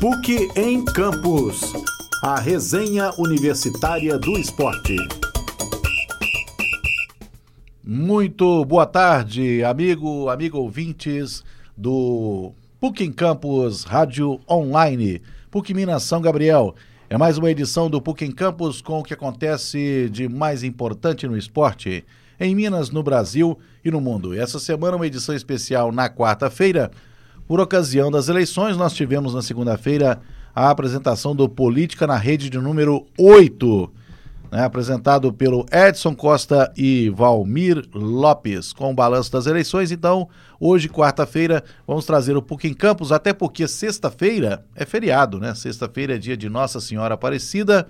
PUC em Campus. A resenha universitária do esporte. Muito boa tarde, amigo, amigo ouvintes do PUC em Campus Rádio Online. PUC Minas São Gabriel. É mais uma edição do PUC em Campus com o que acontece de mais importante no esporte em Minas, no Brasil e no mundo. Essa semana uma edição especial na quarta-feira. Por ocasião das eleições, nós tivemos na segunda-feira a apresentação do Política na Rede de número 8, né, apresentado pelo Edson Costa e Valmir Lopes, com o balanço das eleições. Então, hoje, quarta-feira, vamos trazer o PUC em Campos, até porque sexta-feira é feriado, né? Sexta-feira é dia de Nossa Senhora Aparecida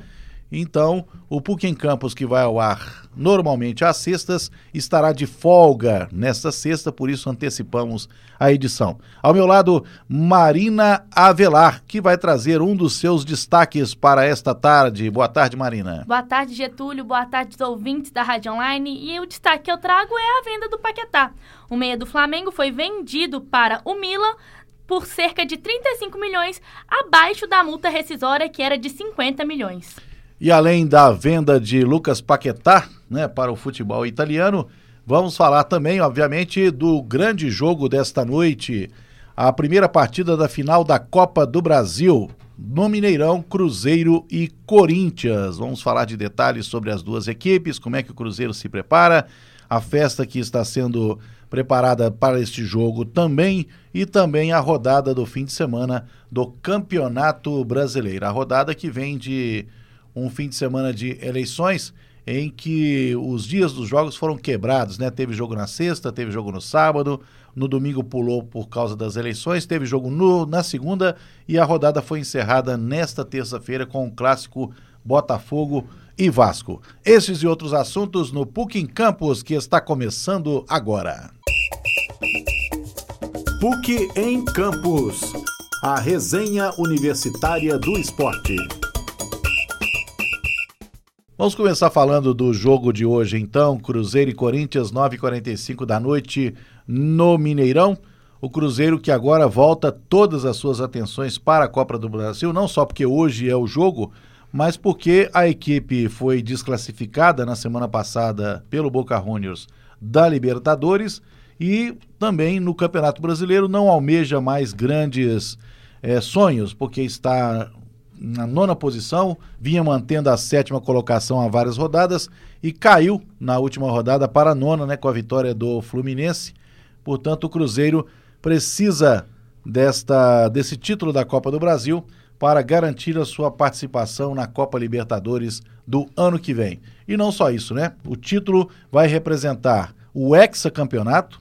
então, o PUC em Campos, que vai ao ar normalmente às sextas, estará de folga nesta sexta, por isso antecipamos a edição. Ao meu lado, Marina Avelar, que vai trazer um dos seus destaques para esta tarde. Boa tarde, Marina. Boa tarde, Getúlio. Boa tarde, ouvintes da Rádio Online. E o destaque que eu trago é a venda do Paquetá. O meia do Flamengo foi vendido para o Milan por cerca de 35 milhões, abaixo da multa rescisória que era de 50 milhões. E além da venda de Lucas Paquetá né, para o futebol italiano, vamos falar também, obviamente, do grande jogo desta noite, a primeira partida da final da Copa do Brasil, no Mineirão, Cruzeiro e Corinthians. Vamos falar de detalhes sobre as duas equipes, como é que o Cruzeiro se prepara, a festa que está sendo preparada para este jogo também e também a rodada do fim de semana do Campeonato Brasileiro. A rodada que vem de um fim de semana de eleições em que os dias dos jogos foram quebrados, né? Teve jogo na sexta, teve jogo no sábado, no domingo pulou por causa das eleições, teve jogo no, na segunda e a rodada foi encerrada nesta terça-feira com o clássico Botafogo e Vasco. Esses e outros assuntos no PUC em Campos que está começando agora. PUC em Campos. A resenha universitária do esporte. Vamos começar falando do jogo de hoje, então. Cruzeiro e Corinthians, 9h45 da noite no Mineirão. O Cruzeiro que agora volta todas as suas atenções para a Copa do Brasil, não só porque hoje é o jogo, mas porque a equipe foi desclassificada na semana passada pelo Boca Juniors da Libertadores e também no Campeonato Brasileiro não almeja mais grandes é, sonhos, porque está na nona posição, vinha mantendo a sétima colocação há várias rodadas e caiu na última rodada para a nona, né, com a vitória do Fluminense. Portanto, o Cruzeiro precisa desta desse título da Copa do Brasil para garantir a sua participação na Copa Libertadores do ano que vem. E não só isso, né? O título vai representar o hexacampeonato,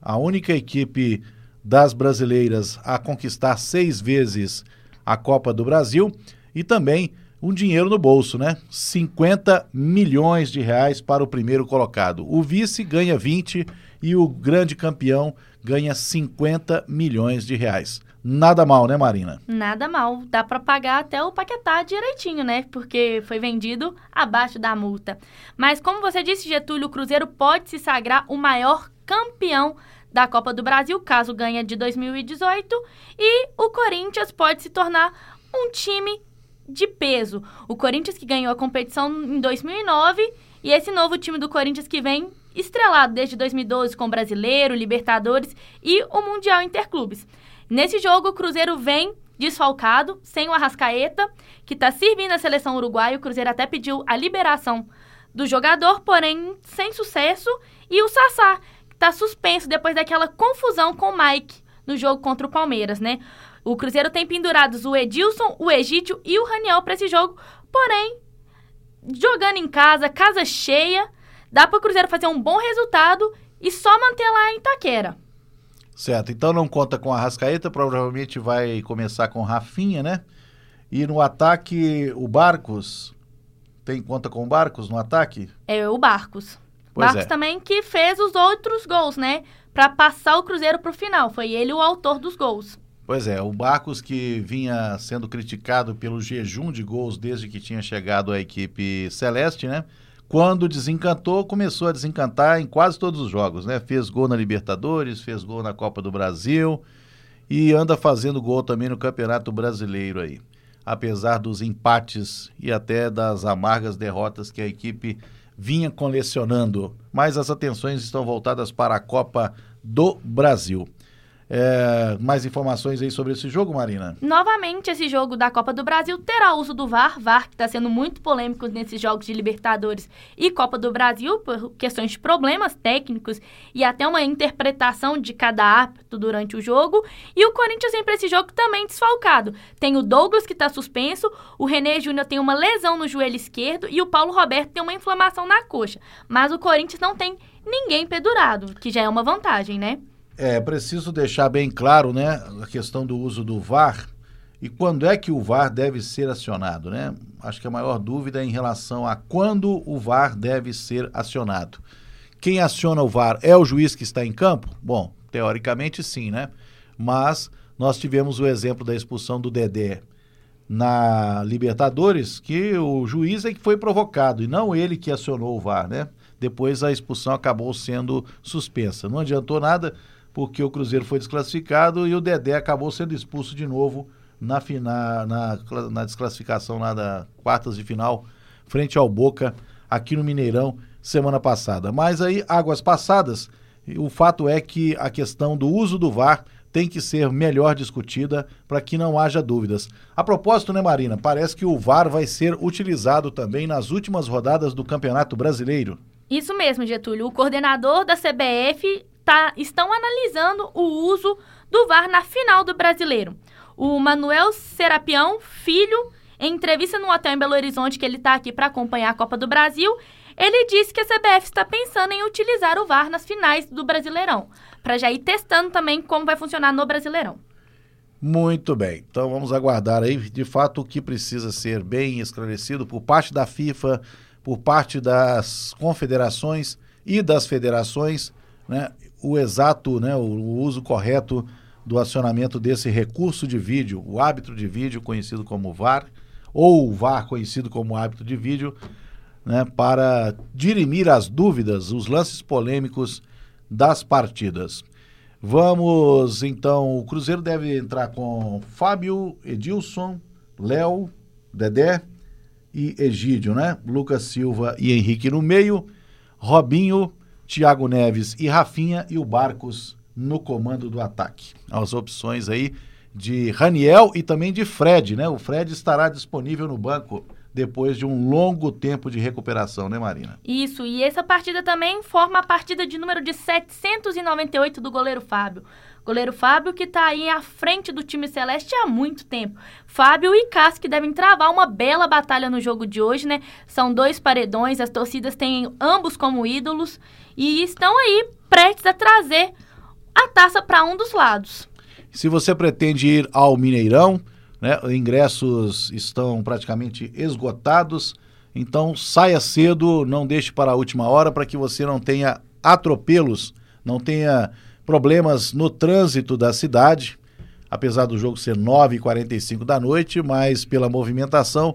a única equipe das brasileiras a conquistar seis vezes a Copa do Brasil e também um dinheiro no bolso, né? 50 milhões de reais para o primeiro colocado. O vice ganha 20 e o grande campeão ganha 50 milhões de reais. Nada mal, né, Marina? Nada mal. Dá para pagar até o Paquetá direitinho, né? Porque foi vendido abaixo da multa. Mas como você disse, Getúlio, o Cruzeiro pode se sagrar o maior campeão da Copa do Brasil, caso ganhe de 2018, e o Corinthians pode se tornar um time de peso. O Corinthians que ganhou a competição em 2009 e esse novo time do Corinthians que vem estrelado desde 2012 com Brasileiro, Libertadores e o Mundial Interclubes. Nesse jogo, o Cruzeiro vem desfalcado, sem o Arrascaeta, que está servindo a seleção uruguaia. O Cruzeiro até pediu a liberação do jogador, porém sem sucesso. E o Sassá, está suspenso depois daquela confusão com o Mike no jogo contra o Palmeiras, né? O Cruzeiro tem pendurados o Edilson, o Egídio e o Raniel para esse jogo, porém, jogando em casa, casa cheia, dá para o Cruzeiro fazer um bom resultado e só manter lá em Itaquera. Certo, então não conta com a Rascaeta, provavelmente vai começar com Rafinha, né? E no ataque, o Barcos, tem conta com o Barcos no ataque? É o Barcos. Pois Marcos é. também que fez os outros gols, né? Para passar o Cruzeiro para o final. Foi ele o autor dos gols. Pois é, o Barcos que vinha sendo criticado pelo jejum de gols desde que tinha chegado à equipe celeste, né? Quando desencantou, começou a desencantar em quase todos os jogos, né? Fez gol na Libertadores, fez gol na Copa do Brasil e anda fazendo gol também no Campeonato Brasileiro aí. Apesar dos empates e até das amargas derrotas que a equipe vinha colecionando. Mas as atenções estão voltadas para a Copa do Brasil. É, mais informações aí sobre esse jogo, Marina? Novamente, esse jogo da Copa do Brasil terá uso do VAR. VAR que está sendo muito polêmico nesses jogos de Libertadores e Copa do Brasil por questões de problemas técnicos e até uma interpretação de cada árbitro durante o jogo. E o Corinthians vem para esse jogo também desfalcado. Tem o Douglas que está suspenso, o René Júnior tem uma lesão no joelho esquerdo e o Paulo Roberto tem uma inflamação na coxa. Mas o Corinthians não tem ninguém pendurado, que já é uma vantagem, né? É preciso deixar bem claro, né, a questão do uso do VAR e quando é que o VAR deve ser acionado, né? Acho que a maior dúvida é em relação a quando o VAR deve ser acionado. Quem aciona o VAR é o juiz que está em campo? Bom, teoricamente sim, né? Mas nós tivemos o exemplo da expulsão do Dedé na Libertadores, que o juiz é que foi provocado e não ele que acionou o VAR, né? Depois a expulsão acabou sendo suspensa. Não adiantou nada, porque o Cruzeiro foi desclassificado e o Dedé acabou sendo expulso de novo na, fina, na, na desclassificação lá da quartas de final, frente ao Boca, aqui no Mineirão, semana passada. Mas aí, águas passadas, o fato é que a questão do uso do VAR tem que ser melhor discutida para que não haja dúvidas. A propósito, né, Marina? Parece que o VAR vai ser utilizado também nas últimas rodadas do Campeonato Brasileiro. Isso mesmo, Getúlio. O coordenador da CBF tá, estão analisando o uso do VAR na final do Brasileiro. O Manuel Serapião, filho, em entrevista no hotel em Belo Horizonte, que ele está aqui para acompanhar a Copa do Brasil, ele disse que a CBF está pensando em utilizar o VAR nas finais do Brasileirão, para já ir testando também como vai funcionar no Brasileirão. Muito bem, então vamos aguardar aí, de fato, o que precisa ser bem esclarecido por parte da FIFA, por parte das confederações e das federações, né? O exato, né, o, o uso correto do acionamento desse recurso de vídeo, o árbitro de vídeo conhecido como VAR, ou o VAR conhecido como árbitro de vídeo, né, para dirimir as dúvidas, os lances polêmicos das partidas. Vamos então, o Cruzeiro deve entrar com Fábio, Edilson, Léo, Dedé e Egídio, né? Lucas Silva e Henrique no meio, Robinho, Thiago Neves e Rafinha e o Barcos no comando do ataque. As opções aí de Raniel e também de Fred, né? O Fred estará disponível no banco depois de um longo tempo de recuperação, né, Marina? Isso, e essa partida também forma a partida de número de 798 do goleiro Fábio. Goleiro Fábio que está aí à frente do time celeste há muito tempo. Fábio e Cássio que devem travar uma bela batalha no jogo de hoje, né? São dois paredões, as torcidas têm ambos como ídolos e estão aí prestes a trazer a taça para um dos lados. Se você pretende ir ao Mineirão, né, ingressos estão praticamente esgotados, então saia cedo, não deixe para a última hora para que você não tenha atropelos, não tenha problemas no trânsito da cidade, apesar do jogo ser 9h45 da noite, mas pela movimentação,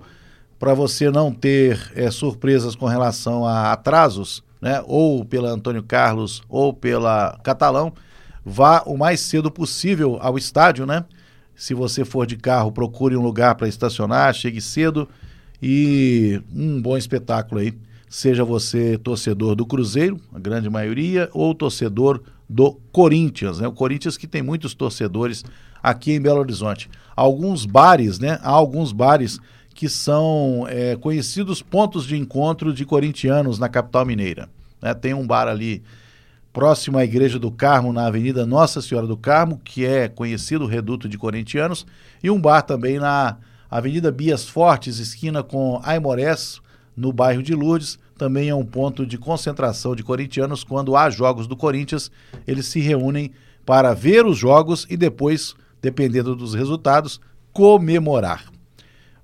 para você não ter é, surpresas com relação a atrasos, né, ou pela Antônio Carlos ou pela Catalão, vá o mais cedo possível ao estádio, né? Se você for de carro, procure um lugar para estacionar, chegue cedo e um bom espetáculo aí. Seja você torcedor do Cruzeiro, a grande maioria, ou torcedor do Corinthians, né? O Corinthians que tem muitos torcedores aqui em Belo Horizonte. Alguns bares, né? Há alguns bares que são é, conhecidos pontos de encontro de corintianos na capital mineira. Né? Tem um bar ali próximo à Igreja do Carmo, na Avenida Nossa Senhora do Carmo, que é conhecido reduto de corintianos, e um bar também na Avenida Bias Fortes, esquina com Aimorés, no bairro de Lourdes, também é um ponto de concentração de corintianos. Quando há jogos do Corinthians, eles se reúnem para ver os jogos e depois, dependendo dos resultados, comemorar.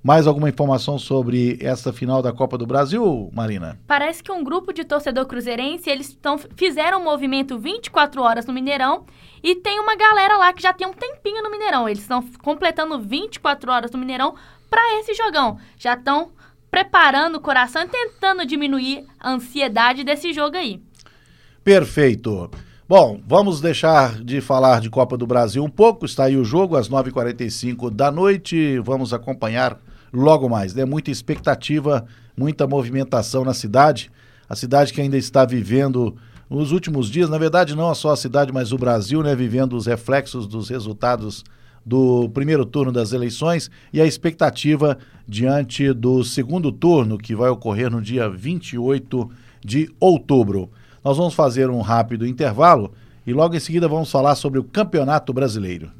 Mais alguma informação sobre essa final da Copa do Brasil, Marina? Parece que um grupo de torcedor cruzeirense, eles tão, fizeram um movimento 24 horas no Mineirão e tem uma galera lá que já tem um tempinho no Mineirão. Eles estão completando 24 horas no Mineirão para esse jogão. Já estão preparando o coração e tentando diminuir a ansiedade desse jogo aí. Perfeito. Bom, vamos deixar de falar de Copa do Brasil um pouco. Está aí o jogo às 9h45 da noite. Vamos acompanhar logo mais. Né? muita expectativa, muita movimentação na cidade. A cidade que ainda está vivendo nos últimos dias, na verdade, não só a cidade, mas o Brasil, né, vivendo os reflexos dos resultados do primeiro turno das eleições e a expectativa diante do segundo turno, que vai ocorrer no dia 28 de outubro. Nós vamos fazer um rápido intervalo e logo em seguida vamos falar sobre o Campeonato Brasileiro.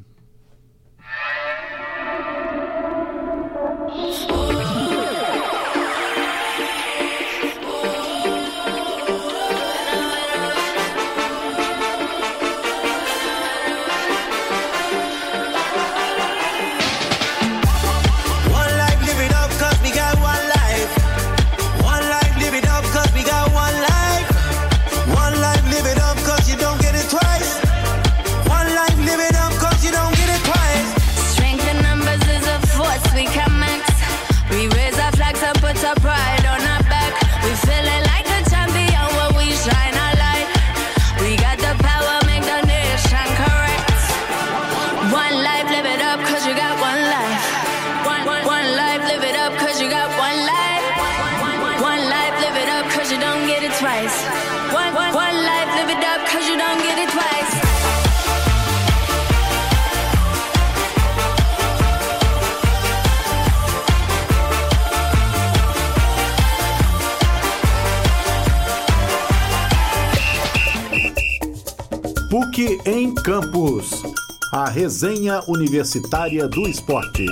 PUC em Campus. A resenha universitária do esporte.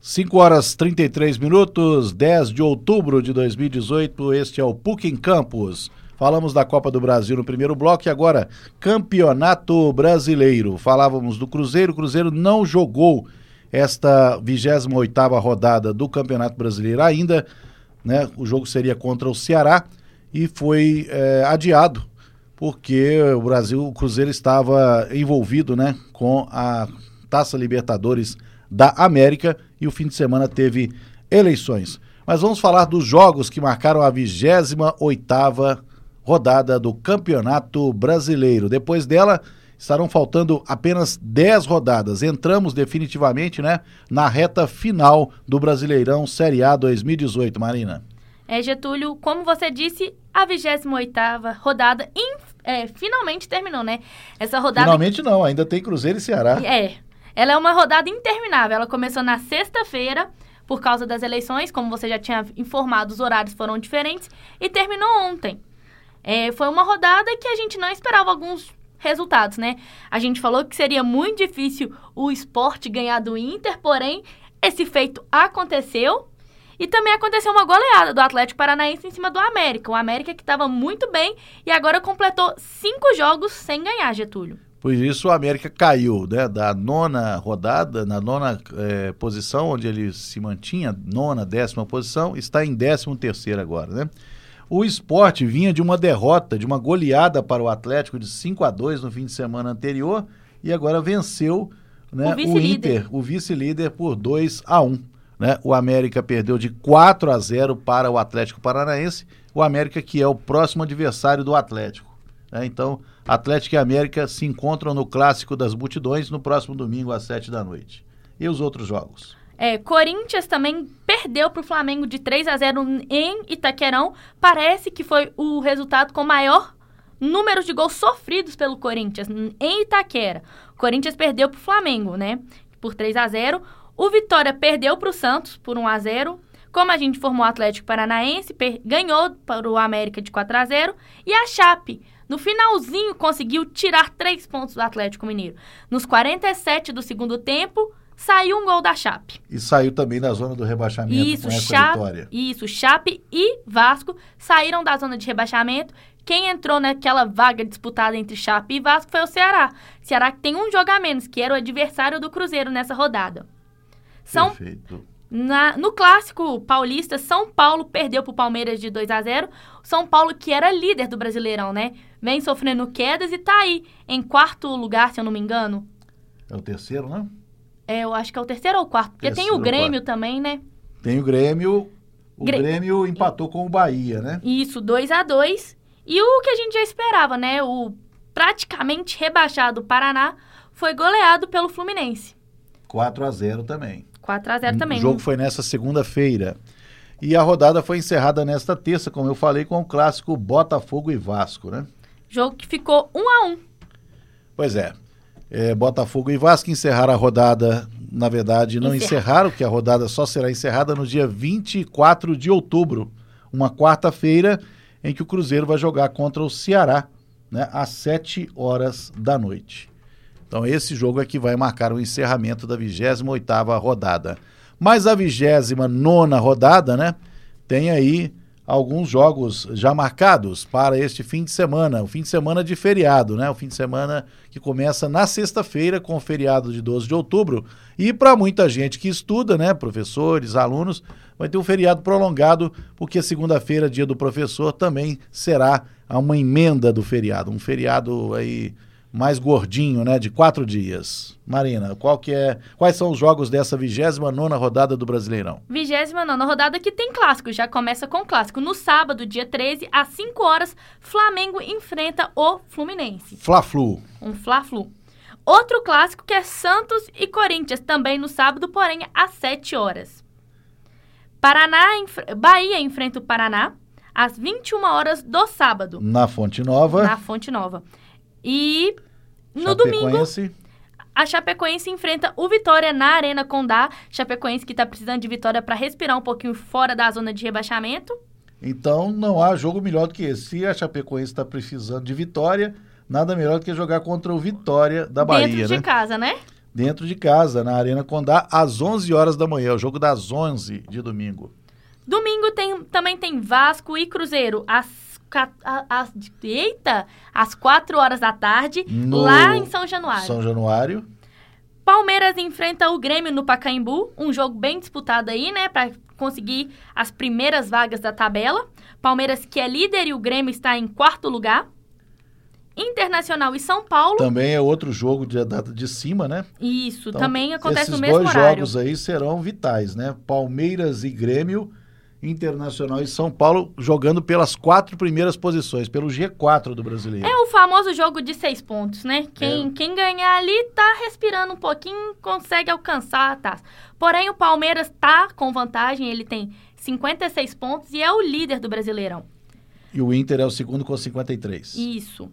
5 horas 33 minutos, 10 de outubro de 2018. Este é o PUC em Campus. Falamos da Copa do Brasil no primeiro bloco e agora Campeonato Brasileiro. Falávamos do Cruzeiro. O Cruzeiro não jogou esta 28ª rodada do Campeonato Brasileiro ainda. Né? O jogo seria contra o Ceará e foi é, adiado porque o Brasil, o Cruzeiro estava envolvido, né, com a Taça Libertadores da América e o fim de semana teve eleições. Mas vamos falar dos jogos que marcaram a 28ª rodada do Campeonato Brasileiro. Depois dela, estarão faltando apenas 10 rodadas. Entramos definitivamente, né, na reta final do Brasileirão Série A 2018, Marina. É, Getúlio, como você disse, a 28ª rodada é, finalmente terminou, né? Essa rodada. Finalmente não, ainda tem Cruzeiro e Ceará. É. Ela é uma rodada interminável. Ela começou na sexta-feira, por causa das eleições, como você já tinha informado, os horários foram diferentes, e terminou ontem. É, foi uma rodada que a gente não esperava alguns resultados, né? A gente falou que seria muito difícil o esporte ganhar do Inter, porém, esse feito aconteceu e também aconteceu uma goleada do Atlético Paranaense em cima do América. O América que estava muito bem e agora completou cinco jogos sem ganhar, Getúlio. Por isso o América caiu né, da nona rodada, na nona é, posição, onde ele se mantinha, nona, décima posição, está em décimo terceiro agora, né? O esporte vinha de uma derrota, de uma goleada para o Atlético de 5 a 2 no fim de semana anterior e agora venceu né, o, o Inter, o vice-líder, por 2 a 1 né? O América perdeu de 4 a 0 para o Atlético Paranaense. O América que é o próximo adversário do Atlético. Né? Então, Atlético e América se encontram no Clássico das Multidões no próximo domingo às 7 da noite. E os outros jogos? É, Corinthians também perdeu para o Flamengo de 3 a 0 em Itaquerão. Parece que foi o resultado com maior número de gols sofridos pelo Corinthians em Itaquera. O Corinthians perdeu para o Flamengo, né? Por 3 a 0 o Vitória perdeu para o Santos por 1 a 0 como a gente formou o Atlético Paranaense, ganhou para o América de 4 a 0 e a Chape, no finalzinho, conseguiu tirar três pontos do Atlético Mineiro. Nos 47 do segundo tempo, saiu um gol da Chape. E saiu também da zona do rebaixamento isso, com essa Chape, vitória. Isso, Chape e Vasco saíram da zona de rebaixamento. Quem entrou naquela vaga disputada entre Chape e Vasco foi o Ceará. Ceará que tem um jogo a menos, que era o adversário do Cruzeiro nessa rodada. São, Perfeito. Na, no clássico paulista, São Paulo perdeu para o Palmeiras de 2 a 0 São Paulo, que era líder do Brasileirão, né? Vem sofrendo quedas e tá aí em quarto lugar, se eu não me engano. É o terceiro, né? É, eu acho que é o terceiro ou o quarto. Porque terceiro tem o Grêmio também, né? Tem o Grêmio. O Grêmio empatou com o Bahia, né? Isso, 2 a 2 E o que a gente já esperava, né? O praticamente rebaixado Paraná foi goleado pelo Fluminense. 4 a 0 também. 4 a 0 também. O jogo foi nessa segunda-feira. E a rodada foi encerrada nesta terça, como eu falei, com o clássico Botafogo e Vasco, né? Jogo que ficou 1 a 1 Pois é. é Botafogo e Vasco encerraram a rodada, na verdade, não Encerra. encerraram, que a rodada só será encerrada no dia 24 de outubro, uma quarta-feira, em que o Cruzeiro vai jogar contra o Ceará, né, às 7 horas da noite. Então esse jogo é que vai marcar o encerramento da 28ª rodada. Mas a 29ª rodada, né, tem aí alguns jogos já marcados para este fim de semana, o fim de semana de feriado, né? O fim de semana que começa na sexta-feira com o feriado de 12 de outubro. E para muita gente que estuda, né, professores, alunos, vai ter um feriado prolongado, porque segunda-feira, dia do professor, também será uma emenda do feriado, um feriado aí mais gordinho, né, de quatro dias. Marina, qual que é, quais são os jogos dessa 29 nona rodada do Brasileirão? 29 rodada que tem clássico, já começa com clássico. No sábado, dia 13, às 5 horas, Flamengo enfrenta o Fluminense. Fla-Flu. Um Fla-Flu. Outro clássico que é Santos e Corinthians, também no sábado, porém às 7 horas. Paraná, enf- Bahia enfrenta o Paraná às 21 horas do sábado, Na Fonte Nova. na Fonte Nova. E no domingo, a Chapecoense enfrenta o Vitória na Arena Condá. Chapecoense que tá precisando de vitória para respirar um pouquinho fora da zona de rebaixamento. Então não há jogo melhor do que esse. Se a Chapecoense está precisando de vitória, nada melhor do que jogar contra o Vitória da Bahia, dentro de né? casa, né? Dentro de casa, na Arena Condá, às 11 horas da manhã. O jogo das 11 de domingo. Domingo tem, também tem Vasco e Cruzeiro às, às, eita, às 4 horas da tarde, No lá em São Januário. São Januário. Palmeiras enfrenta o Grêmio no Pacaembu, um jogo bem disputado aí, né, para conseguir as primeiras vagas da tabela. Palmeiras que é líder e o Grêmio está em quarto lugar. Internacional e São Paulo. Também é outro jogo de, de cima, né? Isso, Então, também acontece esses no mesmo dois horário. jogos aí serão vitais, né? Palmeiras e Grêmio, Internacional e São Paulo jogando pelas quatro primeiras posições, pelo G4 do brasileiro. É o famoso jogo de seis pontos, né? Quem, É. quem ganhar ali tá respirando um pouquinho, consegue alcançar a taça. Porém, o Palmeiras tá com vantagem, ele tem 56 pontos e é o líder do Brasileirão. E o Inter é o segundo com 53. Isso.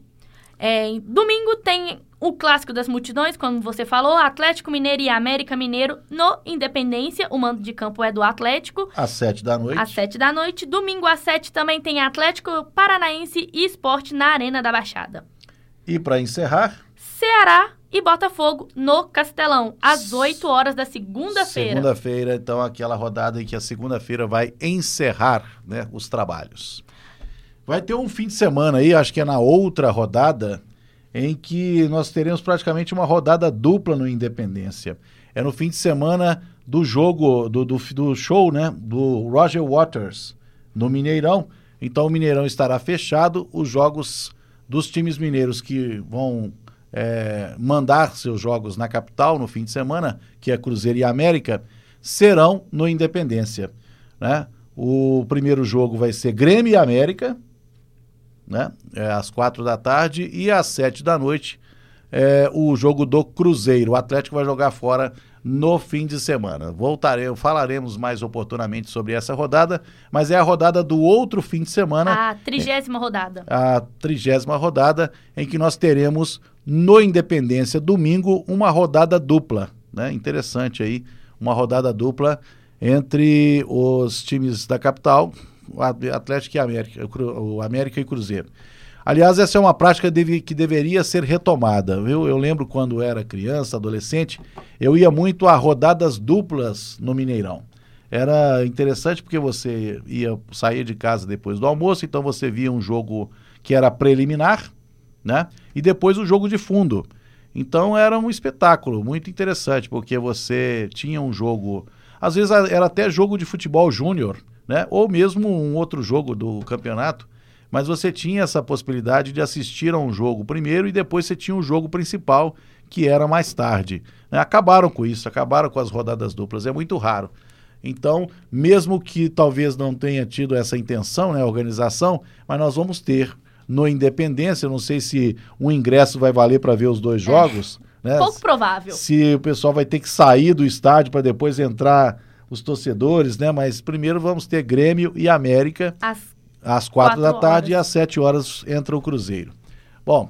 É, domingo tem o clássico das multidões, como você falou, Atlético Mineiro e América Mineiro no Independência. O mando de campo é do Atlético. Às sete da noite. Às 7 da noite. Domingo às 7 também tem Atlético Paranaense e Esporte na Arena da Baixada. E para encerrar, Ceará e Botafogo no Castelão, às 8 horas da segunda-feira. segunda-feira, então aquela rodada em que a segunda-feira vai encerrar né, os trabalhos. Vai ter um fim de semana aí, acho que é na outra rodada, em que nós teremos praticamente uma rodada dupla no Independência. É no fim de semana do jogo, do, do, do show, né? Do Roger Waters, no Mineirão. Então o Mineirão estará fechado, os jogos dos times mineiros que vão é, mandar seus jogos na capital no fim de semana, que é Cruzeiro e América, serão no Independência. Né? O primeiro jogo vai ser Grêmio e América, né? É, às quatro da tarde, e às sete da noite é, o jogo do Cruzeiro. O Atlético vai jogar fora no fim de semana. Voltaremos, falaremos mais oportunamente sobre essa rodada, mas é a rodada do outro fim de semana A trigésima rodada. a trigésima rodada, em que nós teremos no Independência domingo uma rodada dupla, né? Interessante aí, uma rodada dupla entre os times da capital, Atlético e América, o América e Cruzeiro. Aliás, essa é uma prática deve- que deveria ser retomada, viu? Eu lembro quando era criança, adolescente, eu ia muito a rodadas duplas no Mineirão. Era interessante porque você ia sair de casa depois do almoço, então você via um jogo que era preliminar, né? E depois o jogo de fundo. Então era um espetáculo muito interessante, porque você tinha um jogo, às vezes era até jogo de futebol júnior, né? Ou mesmo um outro jogo do campeonato, mas você tinha essa possibilidade de assistir a um jogo primeiro e depois você tinha o jogo principal, que era mais tarde. né? Acabaram com isso, acabaram com as rodadas duplas, é muito raro. Então, mesmo que talvez não tenha tido essa intenção, né, a organização, mas nós vamos ter no Independência. Eu não sei se um ingresso vai valer para ver os dois é. jogos. É, né? Pouco provável. Se o pessoal vai ter que sair do estádio para depois entrar os torcedores, né? Mas primeiro vamos ter Grêmio e América às, às quatro, quatro da tarde horas. e às sete horas entra o Cruzeiro. Bom,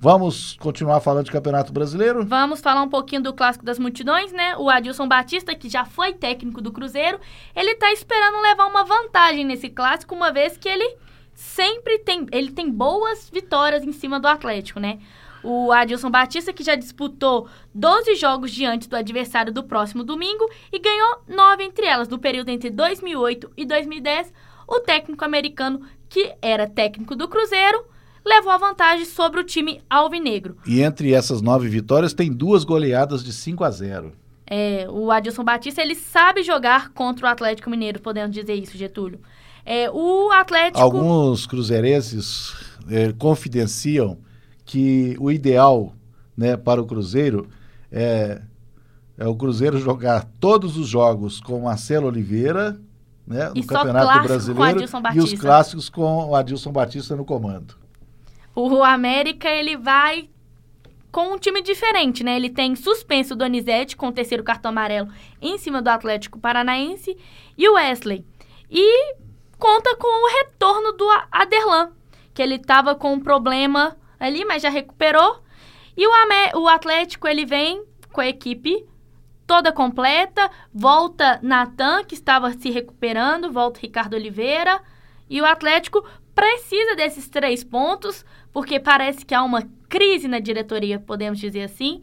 Vamos continuar falando de Campeonato Brasileiro? Vamos falar um pouquinho do Clássico das Multidões, né? O Adilson Batista, que já foi técnico do Cruzeiro, ele tá esperando levar uma vantagem nesse clássico, uma vez que ele sempre tem, ele tem boas vitórias em cima do Atlético, né? O Adilson Batista, que já disputou 12 jogos diante do adversário do próximo domingo e ganhou 9 entre elas, no período entre 2008 e 2010. O técnico americano, que era técnico do Cruzeiro, levou a vantagem sobre o time alvinegro. E entre essas nove vitórias, tem duas goleadas de 5 a 0. É, o Adilson Batista, ele sabe jogar contra o Atlético Mineiro, podemos dizer isso, Getúlio. É, o Atlético... Alguns cruzeirenses é, confidenciam que o ideal né, para o Cruzeiro é, é o Cruzeiro jogar todos os jogos com Marcelo Oliveira né, no Campeonato Brasileiro e os clássicos com o Adilson Batista no comando. O América ele vai com um time diferente, né? Ele tem suspenso o Donizete com o terceiro cartão amarelo em cima do Atlético Paranaense e o Wesley. E conta com o retorno do Aderlan, que ele estava com um problema ali, mas já recuperou. E o, Amé o Atlético, ele vem com a equipe toda completa, volta Natan, que estava se recuperando, volta Ricardo Oliveira, e o Atlético precisa desses três pontos, porque parece que há uma crise na diretoria, podemos dizer assim,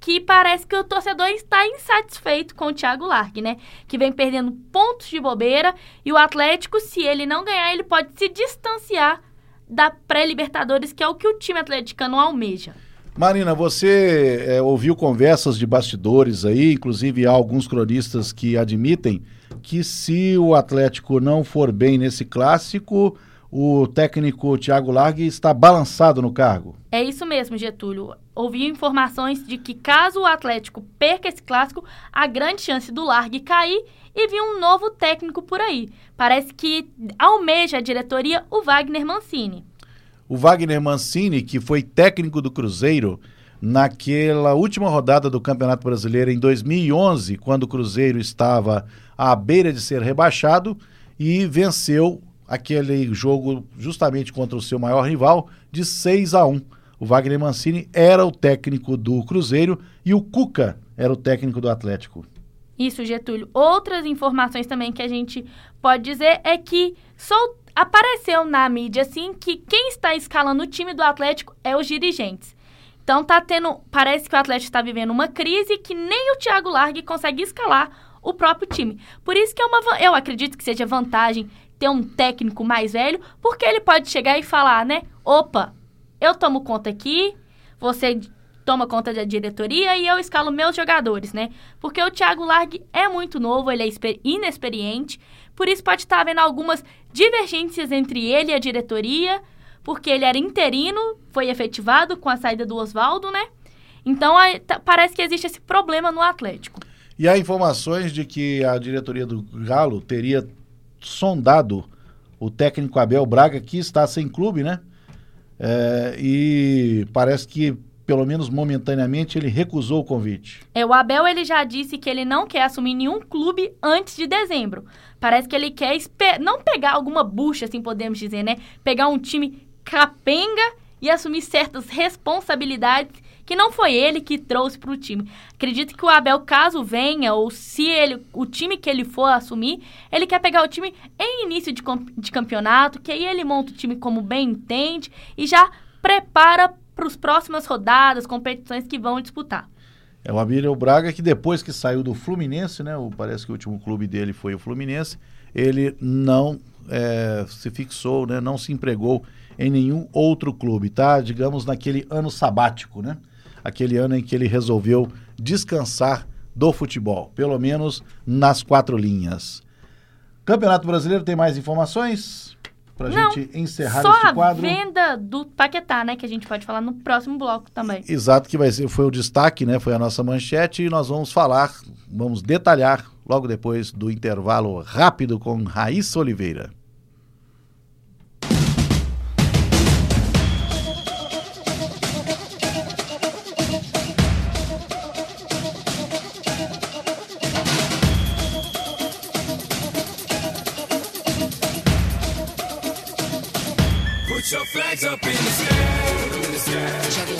que parece que o torcedor está insatisfeito com o Thiago Largue, né? Que vem perdendo pontos de bobeira, e o Atlético, se ele não ganhar, ele pode se distanciar da pré-Libertadores, que é o que o time atleticano almeja. Marina, você é, ouviu conversas de bastidores aí, inclusive há alguns cronistas que admitem que se o Atlético não for bem nesse clássico, o técnico Thiago Largue está balançado no cargo. É isso mesmo, Getúlio. Ouvi informações de que caso o Atlético perca esse clássico, há grande chance do Largue cair e vir um novo técnico por aí. Parece que almeja a diretoria o Wagner Mancini. O Wagner Mancini, que foi técnico do Cruzeiro naquela última rodada do Campeonato Brasileiro em 2011, quando o Cruzeiro estava à beira de ser rebaixado e venceu aquele jogo justamente contra o seu maior rival de 6 a 1. O Wagner Mancini era o técnico do Cruzeiro e o Cuca era o técnico do Atlético. Isso, Getúlio. Outras informações também que a gente pode dizer é que sol... apareceu na mídia assim que quem está escalando o time do Atlético é os dirigentes. Então tá tendo, parece que o Atlético está vivendo uma crise que nem o Thiago Largue consegue escalar o próprio time. Por isso que é uma, eu acredito que seja vantagem ter um técnico mais velho, porque ele pode chegar e falar, né? Opa, eu tomo conta aqui, você toma conta da diretoria e eu escalo meus jogadores, né? Porque o Thiago Largue é muito novo, ele é inexperiente, por isso pode estar havendo algumas divergências entre ele e a diretoria, porque ele era interino, foi efetivado com a saída do Oswaldo, né? Então tá, parece que existe esse problema no Atlético. E há informações de que a diretoria do Galo teria sondado o técnico Abel Braga, que está sem clube, né? É, e parece que pelo menos momentaneamente, ele recusou o convite. É, o Abel ele já disse que ele não quer assumir nenhum clube antes de dezembro. Parece que ele quer não pegar alguma bucha, assim podemos dizer, né? Pegar um time capenga e assumir certas responsabilidades que não foi ele que trouxe para o time. Acredito que o Abel, caso venha, ou se ele, o time que ele for assumir, ele quer pegar o time em início de, de campeonato, que aí ele monta o time como bem entende e já prepara para as próximas rodadas, competições que vão disputar. É o Abílio Braga que depois que saiu do Fluminense, né? O, parece que o último clube dele foi o Fluminense. Ele não é, se fixou, né? Não se empregou em nenhum outro clube, tá? Digamos naquele ano sabático, né? Aquele ano em que ele resolveu descansar do futebol, pelo menos nas quatro linhas. Campeonato Brasileiro tem mais informações? para a gente encerrar só este quadro. Só a venda do Paquetá, né? Que a gente pode falar no próximo bloco também. Exato, que vai ser, foi o destaque, né? Foi a nossa manchete e nós vamos falar, vamos detalhar logo depois do intervalo rápido com Raíssa Oliveira. flags up in the sky. Up in the sky.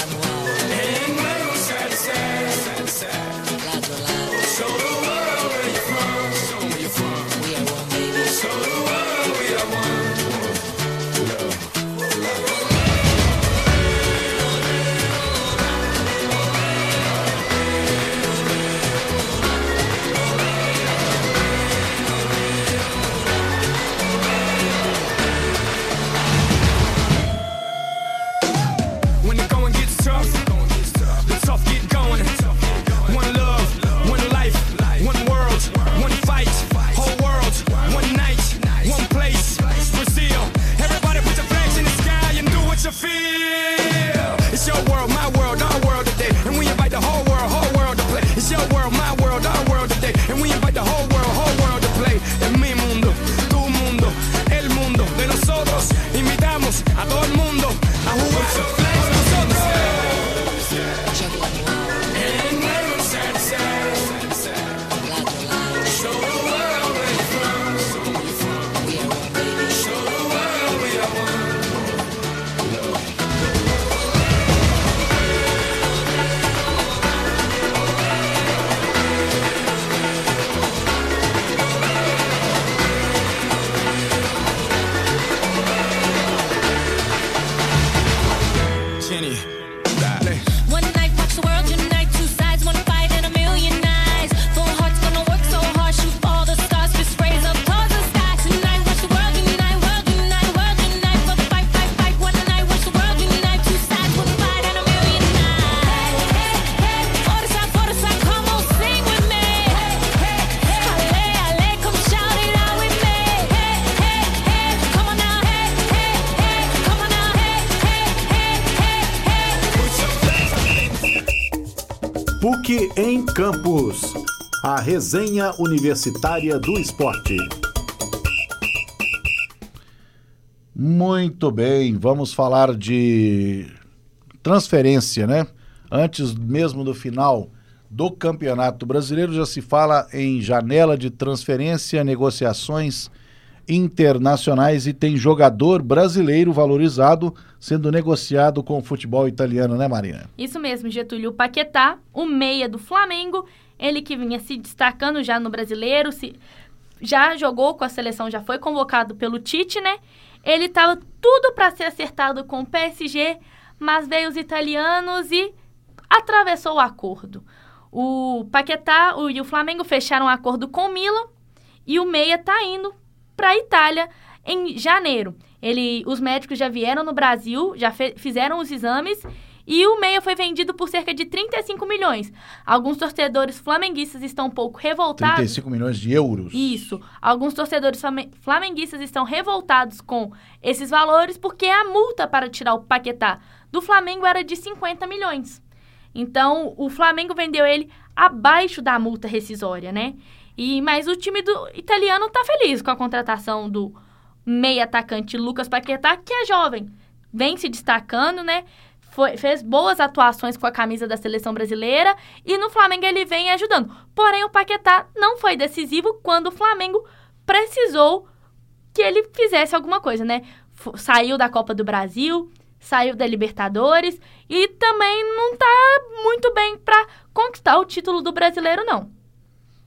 Campus. A resenha universitária do esporte. Muito bem, vamos falar de transferência, né? Antes mesmo do final do Campeonato Brasileiro, já se fala em janela de transferência, negociações internacionais e tem jogador brasileiro valorizado sendo negociado com o futebol italiano, né, Marina? Isso mesmo, Getúlio Paquetá, o meia do Flamengo, ele que vinha se destacando já no brasileiro, se, já jogou com a seleção, já foi convocado pelo Tite, né? Ele estava tudo para ser acertado com o PSG, mas veio os italianos e atravessou o acordo. O Paquetá e o Flamengo fecharam um acordo com o Milan e o meia tá indo para a Itália em janeiro. Ele, os médicos já vieram no Brasil, já fe- fizeram os exames e o meia foi vendido por cerca de 35 milhões. Alguns torcedores flamenguistas estão um pouco revoltados. 35 milhões de euros. Isso. Alguns torcedores flame- flamenguistas estão revoltados com esses valores porque a multa para tirar o Paquetá do Flamengo era de 50 milhões. Então, o Flamengo vendeu ele abaixo da multa rescisória, né? E mas o time do italiano tá feliz com a contratação do meia atacante Lucas Paquetá, que é jovem, vem se destacando, né? Foi- fez boas atuações com a camisa da seleção brasileira e no Flamengo ele vem ajudando. Porém, o Paquetá não foi decisivo quando o Flamengo precisou que ele fizesse alguma coisa, né? F- saiu da Copa do Brasil, saiu da Libertadores e também não tá muito bem para conquistar o título do brasileiro, não.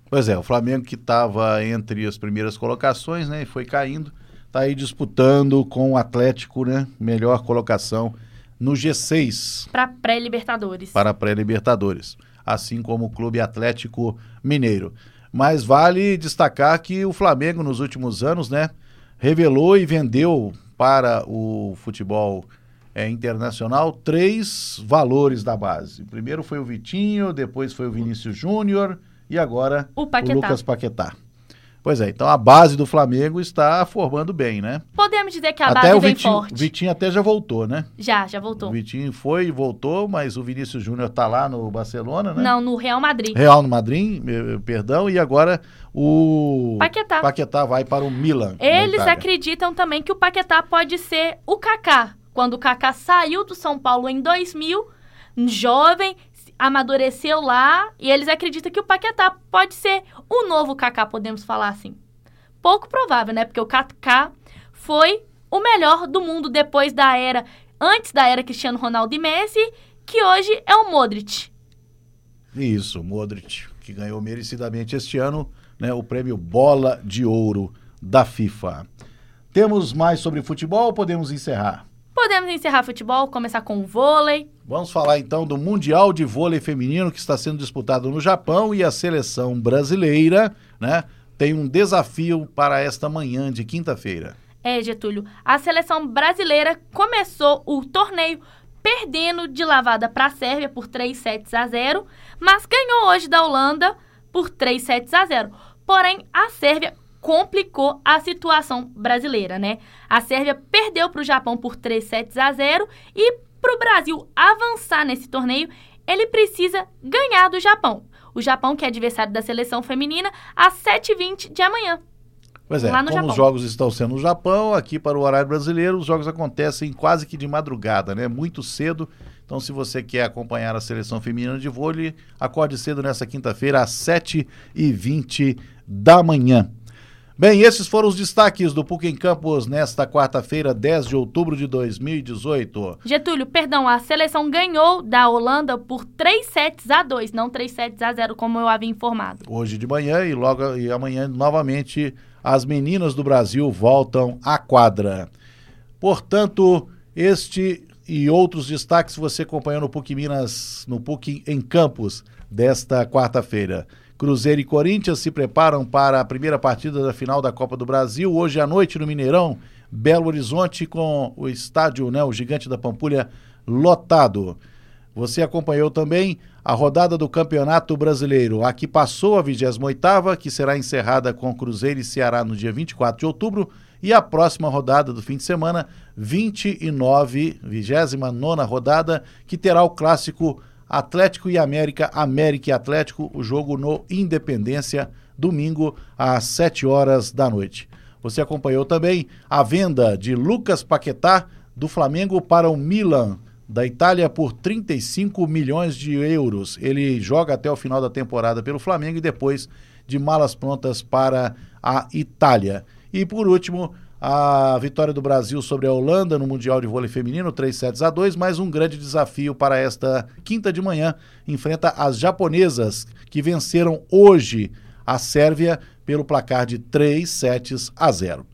Pois é, o Flamengo que estava entre as primeiras colocações, né, e foi caindo, está aí disputando com o Atlético, né, melhor colocação no G6 Para pré-Libertadores. para pré-Libertadores, assim como o Clube Atlético Mineiro. Mas vale destacar que o Flamengo nos últimos anos, né, revelou e vendeu para o futebol eh, internacional três valores da base. Primeiro foi o Vitinho, depois foi o Vinícius Júnior e agora O Paquetá. Lucas Paquetá. Pois é, então a base do Flamengo está formando bem, né? Podemos dizer que a até base o vem Vitinho, forte. o Vitinho até já voltou, né? Já, já voltou. O Vitinho foi e voltou, mas o Vinícius Júnior tá lá no Barcelona, né? Não, no Real Madrid. Real no Madrid, eh, perdão, e agora o Paquetá. Paquetá vai para o Milan. Eles acreditam também que o Paquetá pode ser o Kaká. Quando o Kaká saiu do São Paulo em 2000, jovem, amadureceu lá, e eles acreditam que o Paquetá pode ser o novo Kaká, podemos falar assim. Pouco provável, né? Porque o Kaká foi o melhor do mundo depois da era, antes da era Cristiano Ronaldo e Messi, que hoje é o Modric. Isso, Modric, que ganhou merecidamente este ano né, o prêmio Bola de Ouro da FIFA. Temos mais sobre futebol ou podemos encerrar? Podemos encerrar futebol, começar com o vôlei. Vamos falar então do Mundial de Vôlei Feminino que está sendo disputado no Japão e a seleção brasileira, né, tem um desafio para esta manhã de quinta-feira. É, Getúlio, a seleção brasileira começou o torneio perdendo de lavada para a Sérvia por 3 sets a 0, mas ganhou hoje da Holanda por 3 sets a 0. Porém, a Sérvia complicou a situação brasileira, né? A Sérvia perdeu para o Japão por 3 sets a 0 e para o Brasil avançar nesse torneio, ele precisa ganhar do Japão. O Japão, que é adversário da seleção feminina, às 7h20 de amanhã. Pois é, como Japão. os jogos estão sendo no Japão, aqui para o horário brasileiro, os jogos acontecem quase que de madrugada, né? Muito cedo. Então, se você quer acompanhar a seleção feminina de vôlei, acorde cedo nessa quinta-feira, às 7h20 da manhã. Bem, esses foram os destaques do PUC em Campos nesta quarta-feira, 10 de outubro de 2018. Getúlio, perdão, a seleção ganhou da Holanda por 3 sets a 2, não 3 sets a 0, como eu havia informado. Hoje de manhã e logo e amanhã novamente as meninas do Brasil voltam à quadra. Portanto, este e outros destaques você acompanhou no PUC Minas, no PUC em Campos desta quarta-feira. Cruzeiro e Corinthians se preparam para a primeira partida da final da Copa do Brasil hoje à noite no Mineirão, Belo Horizonte com o estádio, né, o Gigante da Pampulha lotado. Você acompanhou também a rodada do Campeonato Brasileiro. A que passou a 28ª, que será encerrada com Cruzeiro e Ceará no dia 24 de outubro, e a próxima rodada do fim de semana, 29, 29ª rodada, que terá o clássico Atlético e América, América e Atlético, o jogo no Independência, domingo às 7 horas da noite. Você acompanhou também a venda de Lucas Paquetá do Flamengo para o Milan da Itália por 35 milhões de euros. Ele joga até o final da temporada pelo Flamengo e depois de malas prontas para a Itália. E por último, a vitória do Brasil sobre a Holanda no Mundial de Vôlei Feminino, 3 sets a 2, mais um grande desafio para esta quinta de manhã. Enfrenta as japonesas, que venceram hoje a Sérvia pelo placar de 3 sets a 0.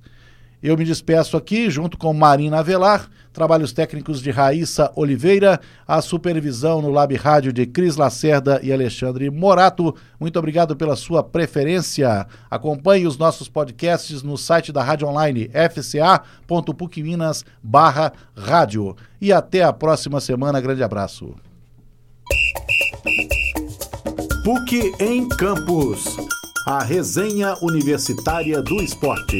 Eu me despeço aqui junto com Marina Avelar, trabalhos técnicos de Raíssa Oliveira, a supervisão no Lab Rádio de Cris Lacerda e Alexandre Morato. Muito obrigado pela sua preferência. Acompanhe os nossos podcasts no site da Rádio Online fca.pucminas barra rádio. E até a próxima semana. Grande abraço. PUC em Campos. A resenha universitária do esporte.